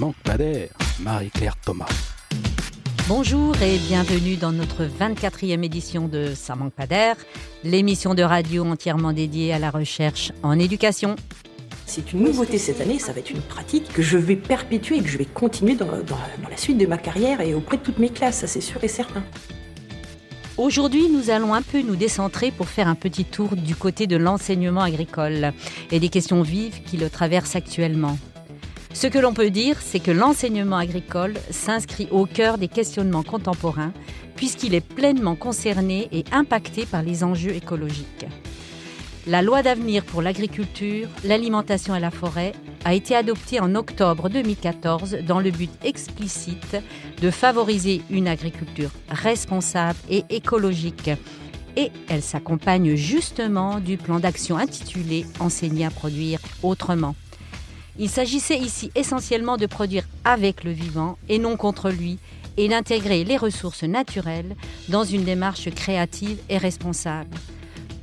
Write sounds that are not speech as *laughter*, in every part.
manque pas d'air. Marie-Claire Thomas. Bonjour et bienvenue dans notre 24e édition de Ça manque pas d'air, l'émission de radio entièrement dédiée à la recherche en éducation. C'est une nouveauté cette année, ça va être une pratique que je vais perpétuer et que je vais continuer dans, dans la suite de ma carrière et auprès de toutes mes classes, ça c'est sûr et certain. Aujourd'hui, nous allons un peu nous décentrer pour faire un petit tour du côté de l'enseignement agricole et des questions vives qui le traversent actuellement. Ce que l'on peut dire, c'est que l'enseignement agricole s'inscrit au cœur des questionnements contemporains, puisqu'il est pleinement concerné et impacté par les enjeux écologiques. La loi d'avenir pour l'agriculture, l'alimentation et la forêt a été adoptée en octobre 2014 dans le but explicite de favoriser une agriculture responsable et écologique. Et elle s'accompagne justement du plan d'action intitulé Enseigner à produire autrement. Il s'agissait ici essentiellement de produire avec le vivant et non contre lui, et d'intégrer les ressources naturelles dans une démarche créative et responsable.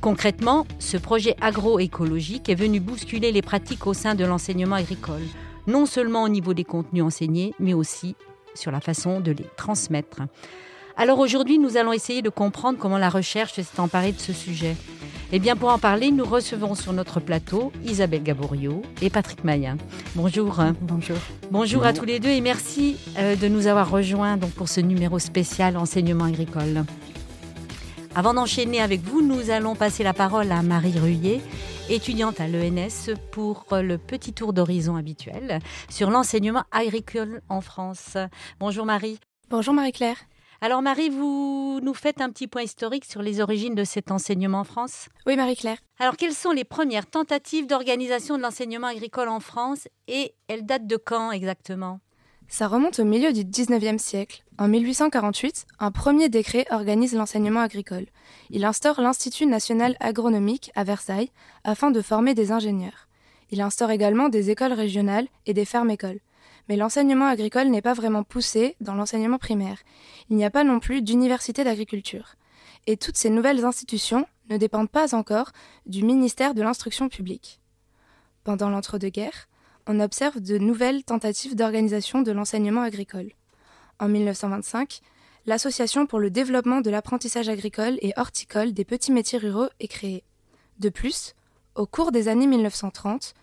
Concrètement, ce projet agroécologique est venu bousculer les pratiques au sein de l'enseignement agricole, non seulement au niveau des contenus enseignés, mais aussi sur la façon de les transmettre. Alors aujourd'hui, nous allons essayer de comprendre comment la recherche s'est emparée de ce sujet. Eh bien, pour en parler, nous recevons sur notre plateau Isabelle Gaborio et Patrick Mayen. Bonjour. Bonjour. Bonjour à tous les deux et merci euh, de nous avoir rejoints donc, pour ce numéro spécial enseignement agricole. Avant d'enchaîner avec vous, nous allons passer la parole à Marie Ruyer, étudiante à l'ENS, pour le petit tour d'horizon habituel sur l'enseignement agricole en France. Bonjour Marie. Bonjour Marie-Claire. Alors Marie, vous nous faites un petit point historique sur les origines de cet enseignement en France? Oui Marie-Claire. Alors quelles sont les premières tentatives d'organisation de l'enseignement agricole en France et elles datent de quand exactement? Ça remonte au milieu du 19e siècle. En 1848, un premier décret organise l'enseignement agricole. Il instaure l'Institut national agronomique à Versailles afin de former des ingénieurs. Il instaure également des écoles régionales et des fermes-écoles mais l'enseignement agricole n'est pas vraiment poussé dans l'enseignement primaire. Il n'y a pas non plus d'université d'agriculture. Et toutes ces nouvelles institutions ne dépendent pas encore du ministère de l'Instruction publique. Pendant l'entre-deux-guerres, on observe de nouvelles tentatives d'organisation de l'enseignement agricole. En 1925, l'Association pour le développement de l'apprentissage agricole et horticole des petits métiers ruraux est créée. De plus, au cours des années 1930,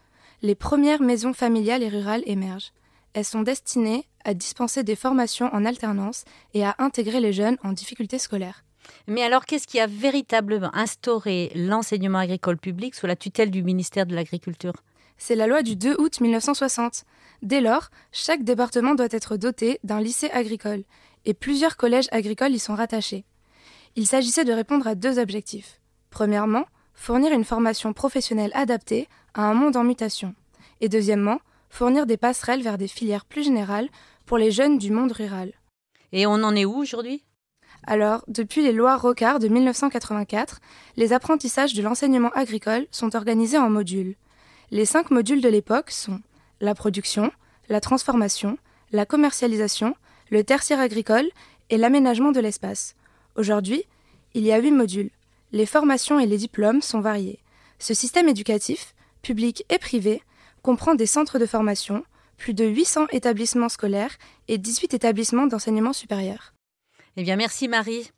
les premières maisons familiales et rurales émergent. Elles sont destinées à dispenser des formations en alternance et à intégrer les jeunes en difficulté scolaire. Mais alors, qu'est-ce qui a véritablement instauré l'enseignement agricole public sous la tutelle du ministère de l'Agriculture? C'est la loi du 2 août 1960. Dès lors, chaque département doit être doté d'un lycée agricole, et plusieurs collèges agricoles y sont rattachés. Il s'agissait de répondre à deux objectifs. Premièrement, fournir une formation professionnelle adaptée à un monde en mutation. Et deuxièmement, fournir des passerelles vers des filières plus générales pour les jeunes du monde rural. Et on en est où aujourd'hui? Alors, depuis les lois Rocard de 1984, les apprentissages de l'enseignement agricole sont organisés en modules. Les cinq modules de l'époque sont la production, la transformation, la commercialisation, le tertiaire agricole et l'aménagement de l'espace. Aujourd'hui, il y a huit modules. Les formations et les diplômes sont variés. Ce système éducatif, public et privé, comprend des centres de formation, plus de 800 établissements scolaires et 18 établissements d'enseignement supérieur. Eh bien, merci Marie.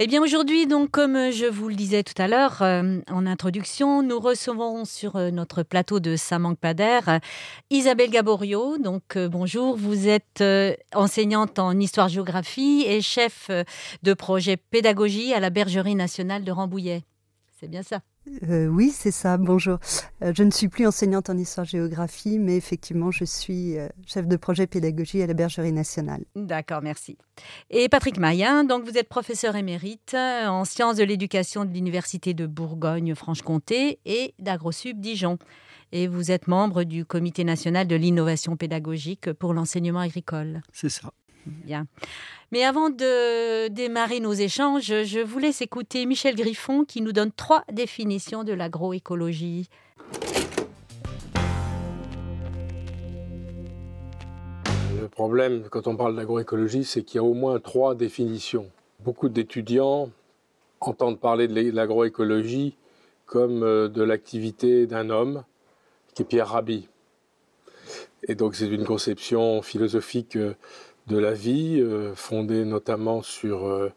Eh bien aujourd'hui, donc comme je vous le disais tout à l'heure euh, en introduction, nous recevons sur euh, notre plateau de pas d'air Isabelle Gaborio. Donc euh, bonjour, vous êtes enseignante en histoire-géographie et chef de projet pédagogie à la Bergerie nationale de Rambouillet. C'est bien ça? Euh, oui, c'est ça. Bonjour. Euh, je ne suis plus enseignante en histoire-géographie, mais effectivement, je suis euh, chef de projet pédagogie à la Bergerie nationale. D'accord, merci. Et Patrick Mayen, donc vous êtes professeur émérite en sciences de l'éducation de l'Université de Bourgogne-Franche-Comté et d'AgroSub Dijon. Et vous êtes membre du Comité national de l'innovation pédagogique pour l'enseignement agricole. C'est ça. Bien. Mais avant de démarrer nos échanges, je vous laisse écouter Michel Griffon qui nous donne trois définitions de l'agroécologie. Le problème quand on parle d'agroécologie, c'est qu'il y a au moins trois définitions. Beaucoup d'étudiants entendent parler de l'agroécologie comme euh, de l'activité d'un homme, qui est Pierre Rabhi. Et donc c'est une conception philosophique de la vie, fondée notamment sur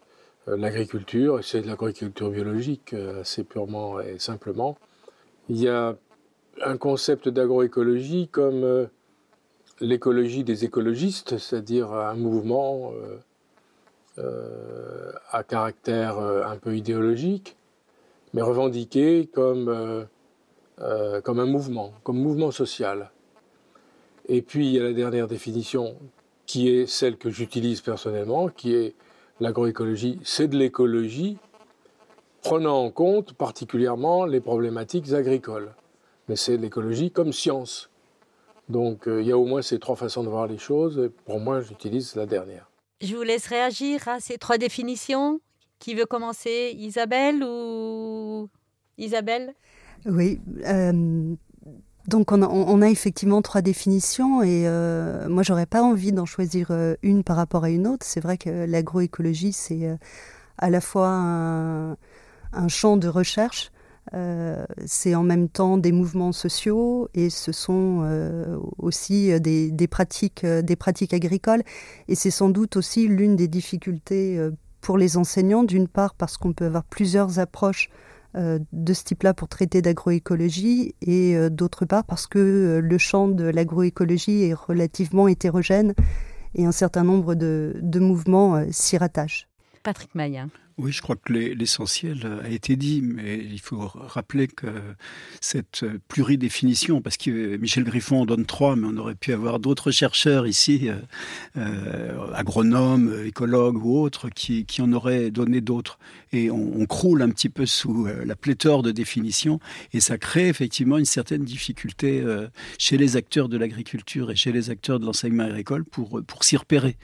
l'agriculture, c'est de l'agriculture biologique assez purement et simplement. Il y a un concept d'agroécologie comme l'écologie des écologistes, c'est-à-dire un mouvement euh, à caractère euh, un peu idéologique, mais revendiqué comme, euh, comme un mouvement, comme mouvement social. Et puis il y a la dernière définition qui est celle que j'utilise personnellement, qui est l'agroécologie, c'est de l'écologie prenant en compte particulièrement les problématiques agricoles. Mais c'est l'écologie comme science. Donc il y a au moins ces trois façons de voir les choses, et pour moi j'utilise la dernière. Je vous laisse réagir à ces trois définitions. Qui veut commencer? Isabelle ou Isabelle? Oui. Euh, donc on a, effectivement trois définitions et euh, moi j'aurais pas envie d'en choisir euh, une par rapport à une autre. C'est vrai que l'agroécologie c'est euh, à la fois un, champ de recherche euh, c'est en même temps des mouvements sociaux et ce sont aussi des, pratiques, des pratiques agricoles. Et c'est sans doute aussi l'une des difficultés pour les enseignants, d'une part parce qu'on peut avoir plusieurs approches de ce type-là pour traiter d'agroécologie et d'autre part parce que le champ de l'agroécologie est relativement hétérogène et un certain nombre de, de mouvements s'y rattachent. Patrick Maillat. Oui, je crois que l'essentiel a été dit, mais il faut rappeler que cette pluridéfinition, parce que Michel Griffon en donne trois, mais on aurait pu avoir d'autres chercheurs ici, euh, euh, agronomes, écologues ou autres, qui, en auraient donné d'autres. Et on, croule un petit peu sous euh, la pléthore de définitions, et ça crée effectivement une certaine difficulté chez les acteurs de l'agriculture et chez les acteurs de l'enseignement agricole pour, pour s'y repérer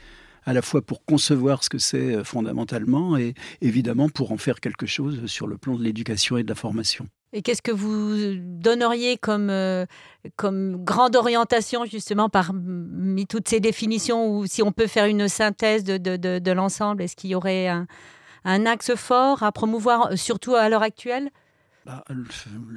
à la fois pour concevoir ce que c'est euh, fondamentalement et évidemment pour en faire quelque chose sur le plan de l'éducation et de la formation. Et qu'est-ce que vous donneriez comme, euh, comme grande orientation justement parmi toutes ces définitions ou si on peut faire une synthèse de, de, de, l'ensemble Est-ce qu'il y aurait un, axe fort à promouvoir, euh, surtout à l'heure actuelle? Bah,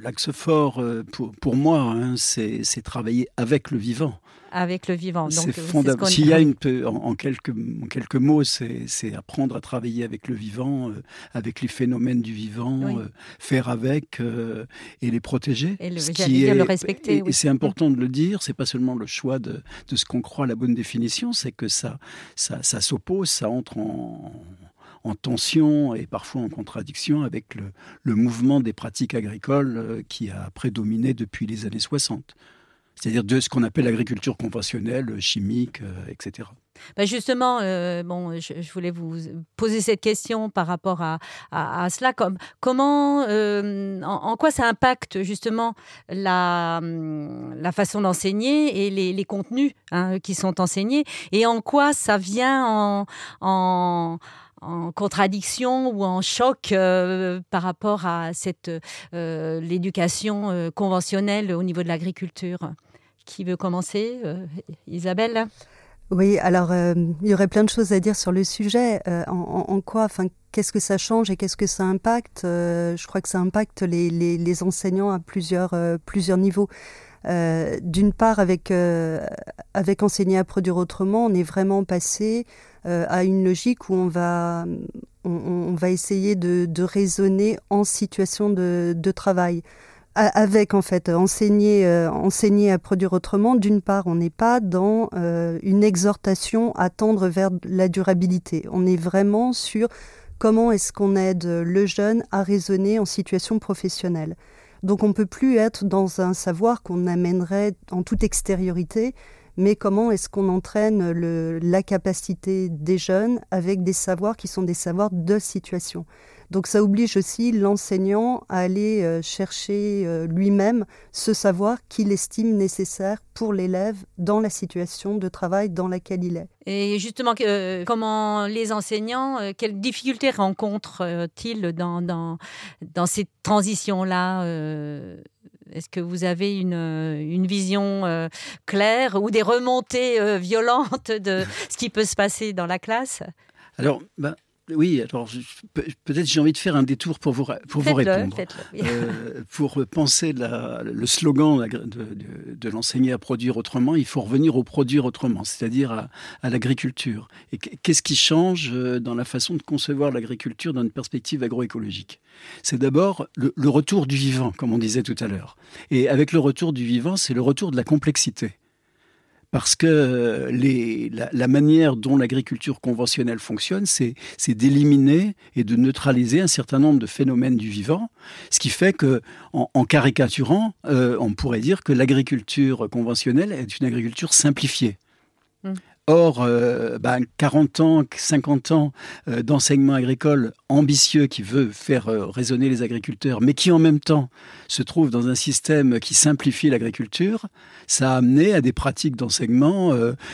L'axe fort pour, pour moi, hein, c'est travailler avec le vivant avec le vivant. C'est fondamental. S'il y a une, en, quelques, en quelques mots, c'est apprendre à travailler avec le vivant, euh, avec les phénomènes du vivant, euh, faire avec euh, et les protéger. Et le, ce qui est, le respecter. Et, c'est important de le dire. C'est pas seulement le choix de, de ce qu'on croit la bonne définition, c'est que ça, ça, ça s'oppose, ça entre en en tension et parfois en contradiction avec le, mouvement des pratiques agricoles qui a prédominé depuis les années 60 c'est-à-dire de ce qu'on appelle l'agriculture conventionnelle, chimique, euh, etc. Bah, justement, euh, bon, je, voulais vous poser cette question par rapport à, cela. Comme, comment, euh, en, quoi ça impacte justement la, façon d'enseigner et les, contenus hein, qui sont enseignés? Et en quoi ça vient en, en en contradiction ou en choc par rapport à cette l'éducation conventionnelle au niveau de l'agriculture. Qui veut commencer euh, Isabelle? Oui, alors euh, il y aurait plein de choses à dire sur le sujet. Euh, en, quoi, enfin, qu'est-ce que ça change et qu'est-ce que ça impacte? Je crois que ça impacte les, les, enseignants à plusieurs, plusieurs niveaux. D'une part, avec, avec enseigner à produire autrement, on est vraiment passé à une logique où on va, on, va essayer de, raisonner en situation de, de travail avec en fait enseigner, euh, enseigner à produire autrement. D'une part, on n'est pas dans euh, une exhortation à tendre vers la durabilité. On est vraiment sur comment est-ce qu'on aide le jeune à raisonner en situation professionnelle. Donc on ne peut plus être dans un savoir qu'on amènerait en toute extériorité, mais comment est-ce qu'on entraîne la capacité des jeunes avec des savoirs qui sont des savoirs de situation? Donc ça oblige aussi l'enseignant à aller euh, chercher euh, lui-même ce savoir qu'il estime nécessaire pour l'élève dans la situation de travail dans laquelle il est. Et justement, euh, comment les enseignants, quelles difficultés rencontrent-ils dans, dans, dans ces transitions-là est-ce que vous avez une, une vision claire ou des remontées violentes de ce qui peut se passer dans la classe? Alors, ben, oui, alors peut-être j'ai envie de faire un détour pour vous, pour vous répondre. *laughs* Euh, pour penser le slogan de, l'enseigner à produire autrement, il faut revenir au produire autrement, c'est-à-dire à, l'agriculture. Et qu'est-ce qui change euh, dans la façon de concevoir l'agriculture dans une perspective agroécologique? C'est d'abord le retour du vivant, comme on disait tout à l'heure. Et avec le retour du vivant, c'est le retour de la complexité parce que euh, la, manière dont l'agriculture conventionnelle fonctionne, c'est d'éliminer et de neutraliser un certain nombre de phénomènes du vivant, ce qui fait que, en, en caricaturant, euh, on pourrait dire que l'agriculture conventionnelle est une agriculture simplifiée. Mmh. Or, 40 euh, ans, 50 ans euh, d'enseignement agricole ambitieux qui veut faire euh, raisonner les agriculteurs, mais qui en même temps se trouve dans un système qui simplifie l'agriculture, ça a amené à des pratiques d'enseignement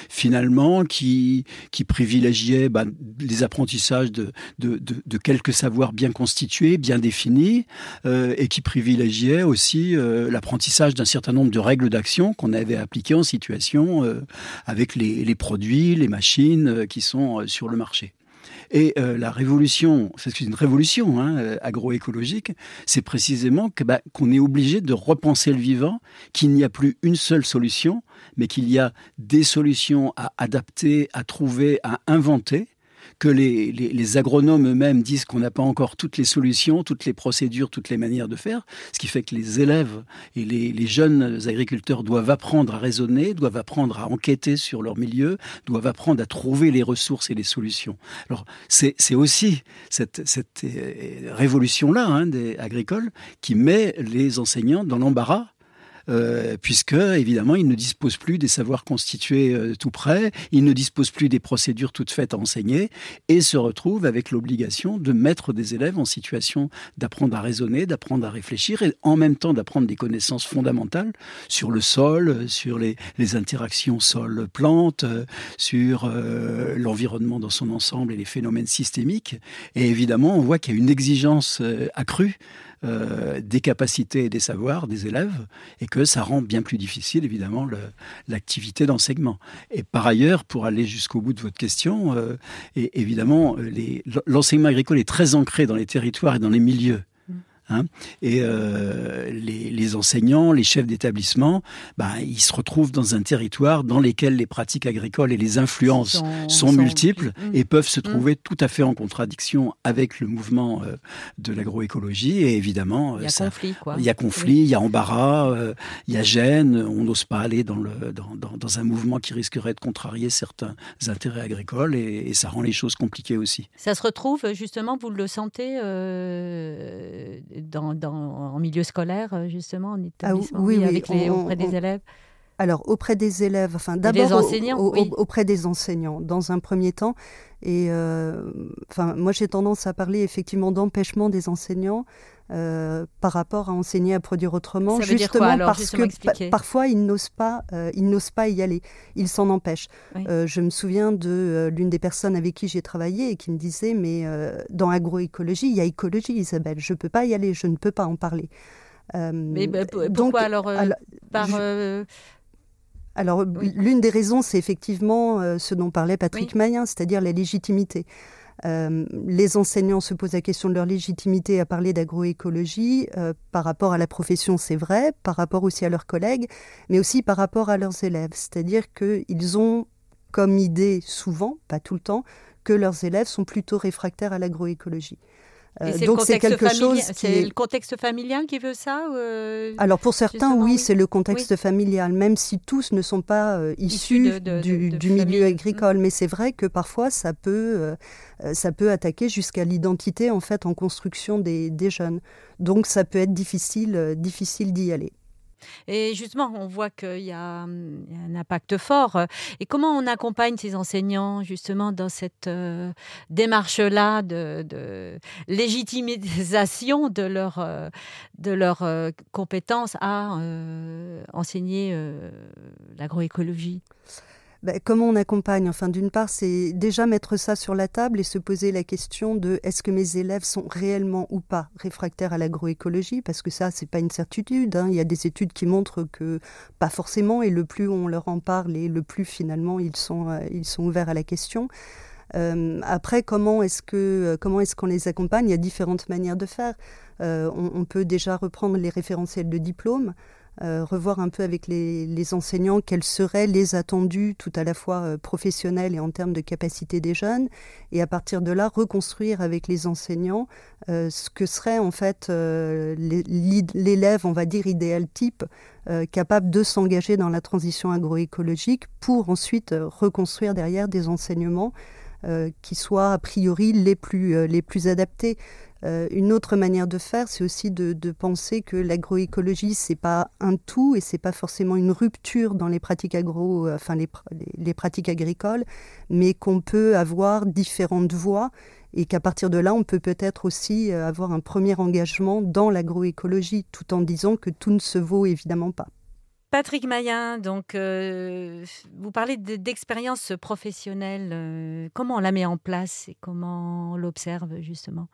finalement qui, qui privilégiaient bah, les apprentissages de, de, de, quelques savoirs bien constitués, bien définis, et qui privilégiaient aussi l'apprentissage d'un certain nombre de règles d'action qu'on avait appliquées en situation avec les, les produits les machines euh, qui sont euh, sur le marché. Et euh, la révolution, c'est une révolution hein, agroécologique, c'est précisément bah, qu'on est obligé de repenser le vivant, qu'il n'y a plus une seule solution, mais qu'il y a des solutions à adapter, à trouver, à inventer, que les, les, agronomes eux-mêmes disent qu'on n'a pas encore toutes les solutions, toutes les procédures, toutes les manières de faire, ce qui fait que les élèves et les, les jeunes agriculteurs doivent apprendre à raisonner, doivent apprendre à enquêter sur leur milieu, doivent apprendre à trouver les ressources et les solutions. Alors c'est aussi cette, cette euh, révolution-là hein, des agricoles qui met les enseignants dans l'embarras euh, puisque évidemment ils ne disposent plus des savoirs constitués euh, tout près, ils ne disposent plus des procédures toutes faites à enseigner, et se retrouvent avec l'obligation de mettre des élèves en situation d'apprendre à raisonner, d'apprendre à réfléchir, et en même temps d'apprendre des connaissances fondamentales sur le sol, sur les, les interactions sol-plante, sur euh, l'environnement dans son ensemble et les phénomènes systémiques. Et évidemment, on voit qu'il y a une exigence accrue euh, des capacités et des savoirs des élèves et que ça rend bien plus difficile évidemment l'activité d'enseignement. Et par ailleurs, pour aller jusqu'au bout de votre question, euh, et évidemment, l'enseignement agricole est très ancré dans les territoires et dans les milieux. Hein. et euh, les, les, enseignants, les chefs d'établissement, bah, ils se retrouvent dans un territoire dans lequel les pratiques agricoles et les influences sont, multiples et peuvent se mmh. trouver tout à fait en contradiction avec le mouvement euh, de l'agroécologie. Et évidemment, il y a conflit, quoi. Il y a conflit, il y a embarras, euh, il y a gêne. On n'ose pas aller dans, le, dans, dans, dans, un mouvement qui risquerait de contrarier certains intérêts agricoles et, et, ça rend les choses compliquées aussi. Ça se retrouve justement, vous le sentez dans, en milieu scolaire, euh, justement, en ah établissement, oui, avec les, auprès des élèves? Alors auprès des élèves, enfin d'abord auprès des enseignants dans un premier temps. Et euh, enfin moi j'ai tendance à parler effectivement d'empêchement des enseignants euh, par rapport à enseigner à produire autrement, justement parce que parfois ils n'osent pas, euh, ils n'osent pas y aller, ils s'en empêchent. Euh, je me souviens de l'une des personnes avec qui j'ai travaillé et qui me disait mais dans agroécologie il y a écologie Isabelle, je peux pas y aller, je ne peux pas en parler. mais bah, pourquoi donc, alors, par alors, l'une des raisons, c'est effectivement ce dont parlait Patrick Mayen, c'est-à-dire la légitimité. Euh, les enseignants se posent la question de leur légitimité à parler d'agroécologie euh, par rapport à la profession, c'est vrai, par rapport aussi à leurs collègues, mais aussi par rapport à leurs élèves. C'est-à-dire qu'ils ont comme idée, souvent, pas tout le temps, que leurs élèves sont plutôt réfractaires à l'agroécologie. Euh, donc c'est quelque chose. C'est le contexte familial qui veut ça euh, Alors pour certains, oui, c'est le contexte familial, même si tous ne sont pas euh, issus du, milieu agricole. Mais c'est vrai que parfois ça peut, ça peut attaquer jusqu'à l'identité en fait en construction des, des, jeunes. Donc ça peut être difficile, difficile d'y aller. Et justement, on voit qu'il y, a un impact fort. Et comment on accompagne ces enseignants justement dans cette euh, démarche-là de, légitimisation de leur, euh, de leur euh, compétence à enseigner l'agroécologie? Ben, comment on accompagne? Enfin, d'une part, c'est déjà mettre ça sur la table et se poser la question de est-ce que mes élèves sont réellement ou pas réfractaires à l'agroécologie? Parce que ça, c'est pas une certitude. Hein. Il y a des études qui montrent que pas forcément, et le plus on leur en parle, et le plus finalement ils sont, euh, ils sont ouverts à la question. après, comment est-ce que comment est-ce qu'on les accompagne? Il y a différentes manières de faire. On, on, peut déjà reprendre les référentiels de diplôme. Euh, revoir un peu avec les, enseignants quels seraient les attendus tout à la fois euh, professionnels et en termes de capacité des jeunes, et à partir de là reconstruire avec les enseignants euh, ce que serait en fait l'élève, on va dire idéal type, capable de s'engager dans la transition agroécologique pour ensuite reconstruire derrière des enseignements qui soient a priori les plus, les plus adaptés. Euh, une autre manière de faire, c'est aussi de, penser que l'agroécologie, c'est pas un tout et c'est pas forcément une rupture dans les pratiques agro, euh, enfin les, pratiques agricoles, mais qu'on peut avoir différentes voies et qu'à partir de là, on peut peut-être aussi euh, avoir un premier engagement dans l'agroécologie, tout en disant que tout ne se vaut évidemment pas. Patrick Mayen, donc vous parlez d'expérience professionnelle. comment on la met en place et comment on l'observe justement?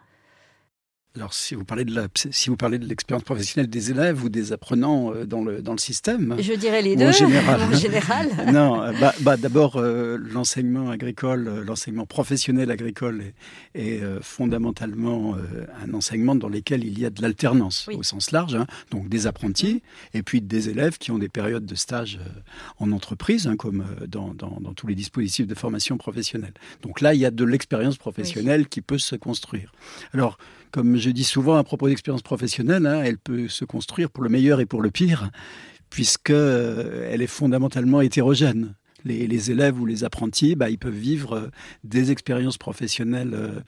Alors, si vous parlez de la, si vous parlez de l'expérience professionnelle des élèves ou des apprenants euh, dans le dans le système, je dirais les deux. En général. en général. *laughs* non, euh, bah, bah d'abord euh, l'enseignement agricole, l'enseignement professionnel agricole est, est fondamentalement un enseignement dans lequel il y a de l'alternance au sens large, hein, donc des apprentis et puis des élèves qui ont des périodes de stage en entreprise, hein, comme dans, dans, dans, tous les dispositifs de formation professionnelle. Donc là, il y a de l'expérience professionnelle qui peut se construire. Alors comme je dis souvent à propos d'expérience professionnelle, hein, elle peut se construire pour le meilleur et pour le pire, puisqu'elle euh, est fondamentalement hétérogène. Les, élèves ou les apprentis, bah, peuvent vivre euh, des expériences professionnelles euh,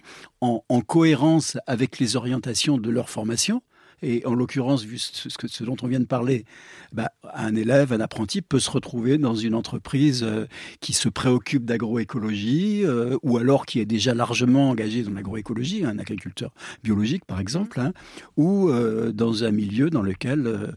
en, cohérence avec les orientations de leur formation. Et en l'occurrence, vu ce, ce, dont on vient de parler, bah, un élève, un apprenti peut se retrouver dans une entreprise euh, qui se préoccupe d'agroécologie euh, ou alors qui est déjà largement engagé dans l'agroécologie, un agriculteur biologique par exemple, hein, ou euh, dans un milieu dans lequel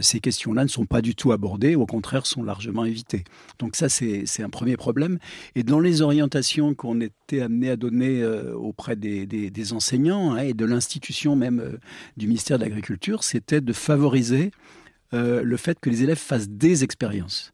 ces questions-là ne sont pas du tout abordées, au contraire sont largement évitées. Donc ça, c'est un premier problème. Et dans les orientations qu'on amené à donner auprès des, enseignants hein, et de l'institution même du ministère de l'Agriculture, c'était de favoriser euh, le fait que les élèves fassent des expériences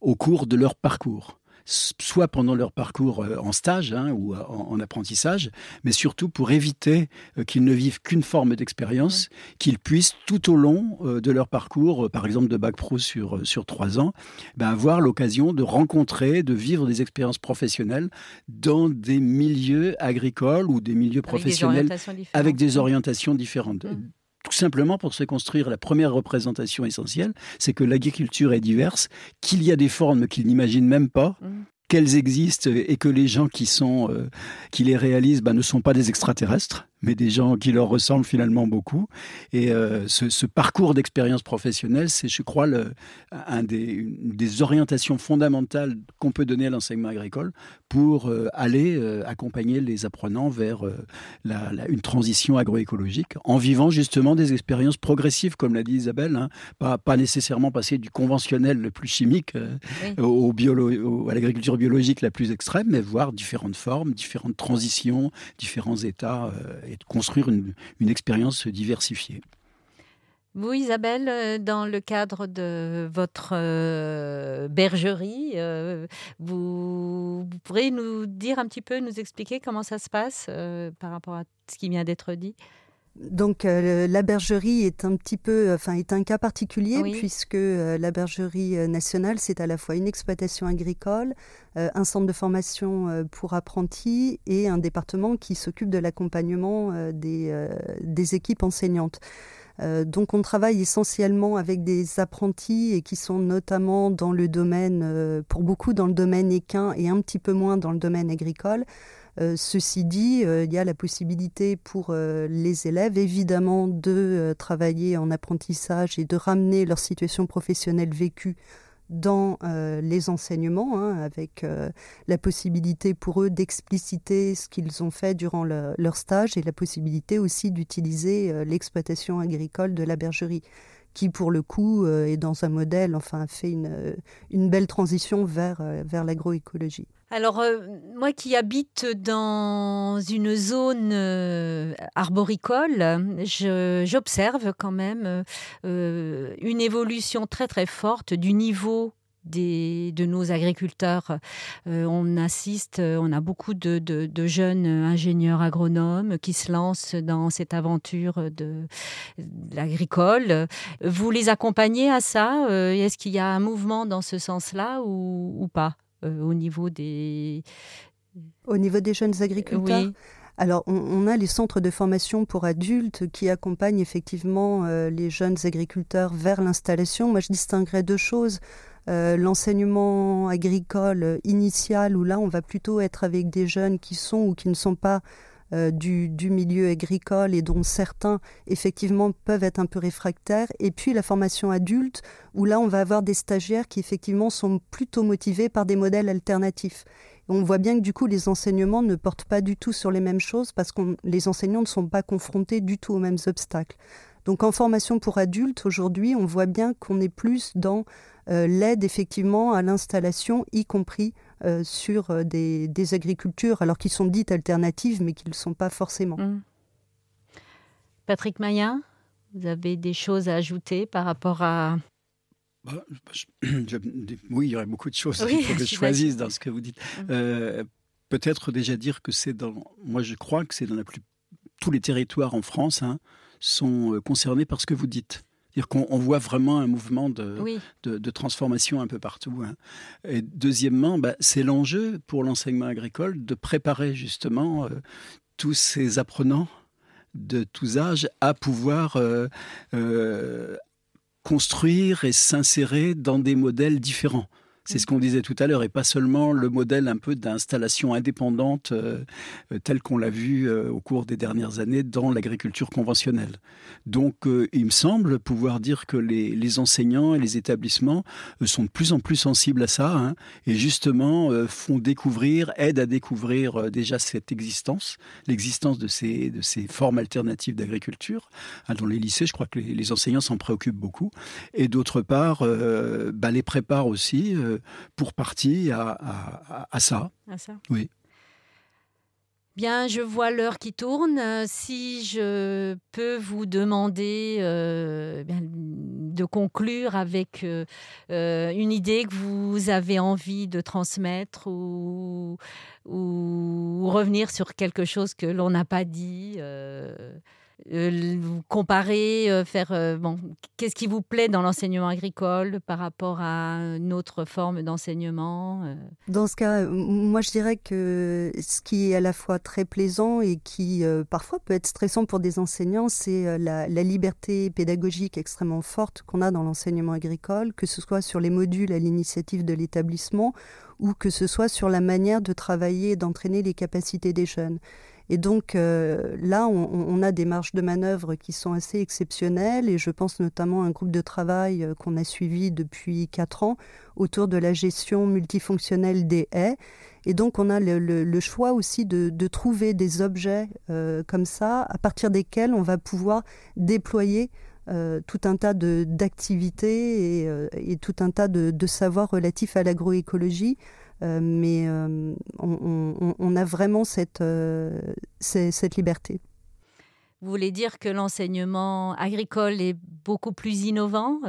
au cours de leur parcours soit pendant leur parcours euh, en stage hein, ou euh, en, apprentissage, mais surtout pour éviter qu'ils ne vivent qu'une forme d'expérience, qu'ils puissent tout au long de leur parcours, par exemple de bac pro sur, sur trois ans, ben, avoir l'occasion de rencontrer, de vivre des expériences professionnelles dans des milieux agricoles ou des milieux professionnels avec des orientations différentes. Mmh tout simplement pour se construire la première représentation essentielle, c'est que l'agriculture est diverse, qu'il y a des formes qu'ils n'imaginent même pas, mmh. qu'elles existent et que les gens qui sont euh, qui les réalisent bah, ne sont pas des extraterrestres mais des gens qui leur ressemblent finalement beaucoup. Et euh, ce, parcours d'expérience professionnelle, c'est, je crois, le, un des, une des orientations fondamentales qu'on peut donner à l'enseignement agricole pour euh, aller euh, accompagner les apprenants vers la, une transition agroécologique, en vivant justement des expériences progressives, comme l'a dit Isabelle, hein. pas, pas, nécessairement passer du conventionnel le plus chimique au, biolo, à l'agriculture biologique la plus extrême, mais voir différentes formes, différentes transitions, différents états et de construire une, expérience diversifiée. Vous, Isabelle, euh, dans le cadre de votre euh, bergerie, euh, vous, pourrez nous dire un petit peu, nous expliquer comment ça se passe par rapport à ce qui vient d'être dit? Donc la bergerie est un petit peu, enfin est un cas particulier puisque la bergerie nationale c'est à la fois une exploitation agricole, euh, un centre de formation euh, pour apprentis et un département qui s'occupe de l'accompagnement euh, des, équipes enseignantes. donc on travaille essentiellement avec des apprentis et qui sont notamment dans le domaine, pour beaucoup dans le domaine équin et un petit peu moins dans le domaine agricole. Ceci dit, il y a la possibilité pour les élèves, évidemment, de travailler en apprentissage et de ramener leur situation professionnelle vécue dans euh, les enseignements, hein, avec euh, la possibilité pour eux d'expliciter ce qu'ils ont fait durant leur stage et la possibilité aussi d'utiliser euh, l'exploitation agricole de la bergerie, qui pour le coup est dans un modèle, enfin fait une, une belle transition vers, vers l'agroécologie. Alors, euh, moi qui habite dans une zone euh, arboricole, j'observe quand même euh, une évolution très très forte du niveau des, de nos agriculteurs. Euh, on assiste, on a beaucoup de, de, jeunes ingénieurs agronomes qui se lancent dans cette aventure de, l'agricole. Vous les accompagnez à ça? Est-ce qu'il y a un mouvement dans ce sens-là ou, ou pas au niveau des... Au niveau des jeunes agriculteurs? Oui. Alors, on, a les centres de formation pour adultes qui accompagnent effectivement euh, les jeunes agriculteurs vers l'installation. Moi, je distinguerais deux choses. Euh, l'enseignement agricole initial, où là, on va plutôt être avec des jeunes qui sont ou qui ne sont pas euh, du, du, milieu agricole et dont certains, effectivement, peuvent être un peu réfractaires. Et puis la formation adulte, où là, on va avoir des stagiaires qui, effectivement, sont plutôt motivés par des modèles alternatifs on voit bien que du coup, les enseignements ne portent pas du tout sur les mêmes choses parce que les enseignants ne sont pas confrontés du tout aux mêmes obstacles. Donc en formation pour adultes, aujourd'hui, on voit bien qu'on est plus dans euh, l'aide effectivement à l'installation, y compris euh, sur euh, des, agricultures, alors qu'ils sont dites alternatives, mais qu'ils ne le sont pas forcément. Mmh. Patrick Mayen, vous avez des choses à ajouter par rapport à bah, *coughs* oui, il y aurait beaucoup de choses faut que je choisisse dans ce que vous dites. Mmh. Euh, peut-être déjà dire que c'est dans. Moi, je crois que c'est dans la plus. Tous les territoires en France hein, sont euh, concernés par ce que vous dites. C'est-à-dire qu'on voit vraiment un mouvement de, de, transformation un peu partout. Hein. Et deuxièmement, bah, c'est l'enjeu pour l'enseignement agricole de préparer justement euh, tous ces apprenants de tous âges à pouvoir euh, construire et s'insérer dans des modèles différents. C'est ce qu'on disait tout à l'heure, et pas seulement le modèle un peu d'installation indépendante euh, euh, tel qu'on l'a vu euh, au cours des dernières années dans l'agriculture conventionnelle. Donc, il me semble pouvoir dire que les, enseignants et les établissements sont de plus en plus sensibles à ça, hein, et justement font découvrir, aident à découvrir déjà cette existence, l'existence de ces, de ces formes alternatives d'agriculture. Hein, dans les lycées, je crois que les, enseignants s'en préoccupent beaucoup, et d'autre part, bah, les préparent aussi pour partie à, ça. À ça. Oui. Bien, je vois l'heure qui tourne. Si je peux vous demander euh, de conclure avec euh, euh, une idée que vous avez envie de transmettre ou, ou revenir sur quelque chose que l'on n'a pas dit. Euh, comparer, euh, faire euh, bon, qu'est-ce qui vous plaît dans l'enseignement agricole par rapport à une autre forme d'enseignement Dans ce cas, moi je dirais que ce qui est à la fois très plaisant et qui parfois peut être stressant pour des enseignants, c'est la, la, liberté pédagogique extrêmement forte qu'on a dans l'enseignement agricole, que ce soit sur les modules à l'initiative de l'établissement ou que ce soit sur la manière de travailler et d'entraîner les capacités des jeunes. Et donc euh, là, on, a des marges de manœuvre qui sont assez exceptionnelles et je pense notamment à un groupe de travail euh, qu'on a suivi depuis quatre ans autour de la gestion multifonctionnelle des haies. Et donc on a le, choix aussi de, trouver des objets euh, comme ça à partir desquels on va pouvoir déployer tout un tas d'activités et, tout un tas de, savoirs relatifs à l'agroécologie mais euh, on, a vraiment cette, euh, cette liberté. Vous voulez dire que l'enseignement agricole est beaucoup plus innovant,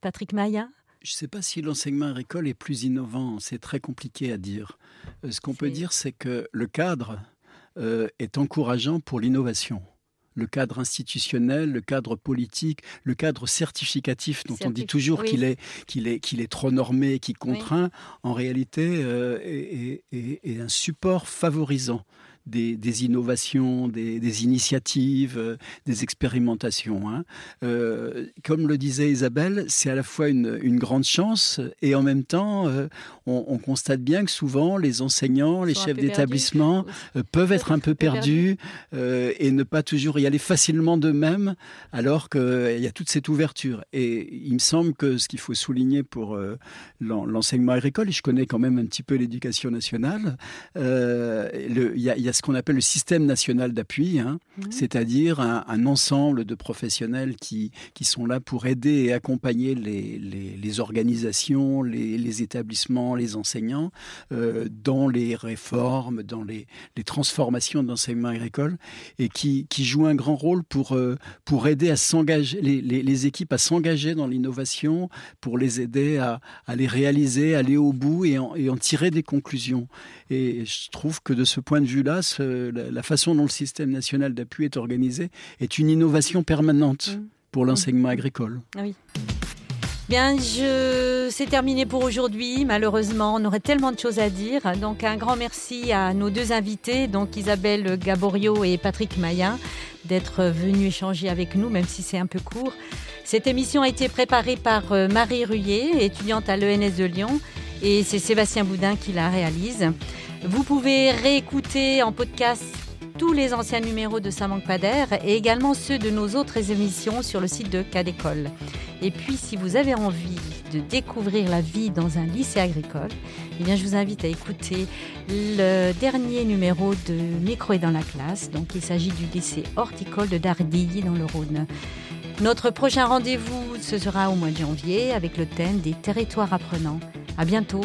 Patrick Maya je ne sais pas si l'enseignement agricole est plus innovant, c'est très compliqué à dire. Ce qu'on peut dire, c'est que le cadre est encourageant pour l'innovation le cadre institutionnel, le cadre politique, le cadre certificatif dont on dit toujours qu'il est, qu'il est, qu'il est trop normé, qui contraint, en réalité euh, est, un support favorisant des, innovations, des, initiatives, euh, des expérimentations. Hein. Euh, comme le disait Isabelle, c'est à la fois une, grande chance et en même temps, euh, on, constate bien que souvent les enseignants, les chefs d'établissement peuvent être un peu perdus et ne pas toujours y aller facilement d'eux-mêmes alors qu'il y a toute cette ouverture. Et il me semble que ce qu'il faut souligner pour l'enseignement agricole, et je connais quand même un petit peu l'éducation nationale, il y a a ce qu'on appelle le système national d'appui, hein, mmh. c'est-à-dire un, ensemble de professionnels qui, qui sont là pour aider et accompagner les, les, organisations, les, établissements, les enseignants euh, dans les réformes, dans les, transformations d'enseignement agricole et qui, qui jouent un grand rôle pour, euh, pour aider à s'engager, les, équipes à s'engager dans l'innovation, pour les aider à, à, les réaliser, aller au bout et en, et en tirer des conclusions. Et je trouve que de ce point de vue-là, la, façon dont le système national d'appui est organisé est une innovation permanente mmh. pour l'enseignement mmh. agricole. Ah oui. Bien, je... c'est terminé pour aujourd'hui. Malheureusement, on aurait tellement de choses à dire. Donc, un grand merci à nos deux invités, donc Isabelle Gaborio et Patrick Mayen, d'être venus échanger avec nous, même si c'est un peu court. Cette émission a été préparée par euh, Marie Ruyer, étudiante à l'ENS de Lyon, et c'est Sébastien Boudin qui la réalise. Vous pouvez réécouter en podcast tous les anciens numéros de Ça manque et également ceux de nos autres émissions sur le site de Cadécole. Et puis, si vous avez envie de découvrir la vie dans un lycée agricole, eh bien, je vous invite à écouter le dernier numéro de Micro et dans la classe. Donc, il s'agit du lycée horticole de Dardilly dans le Rhône. Notre prochain rendez-vous, ce sera au mois de janvier avec le thème des territoires apprenants. À bientôt.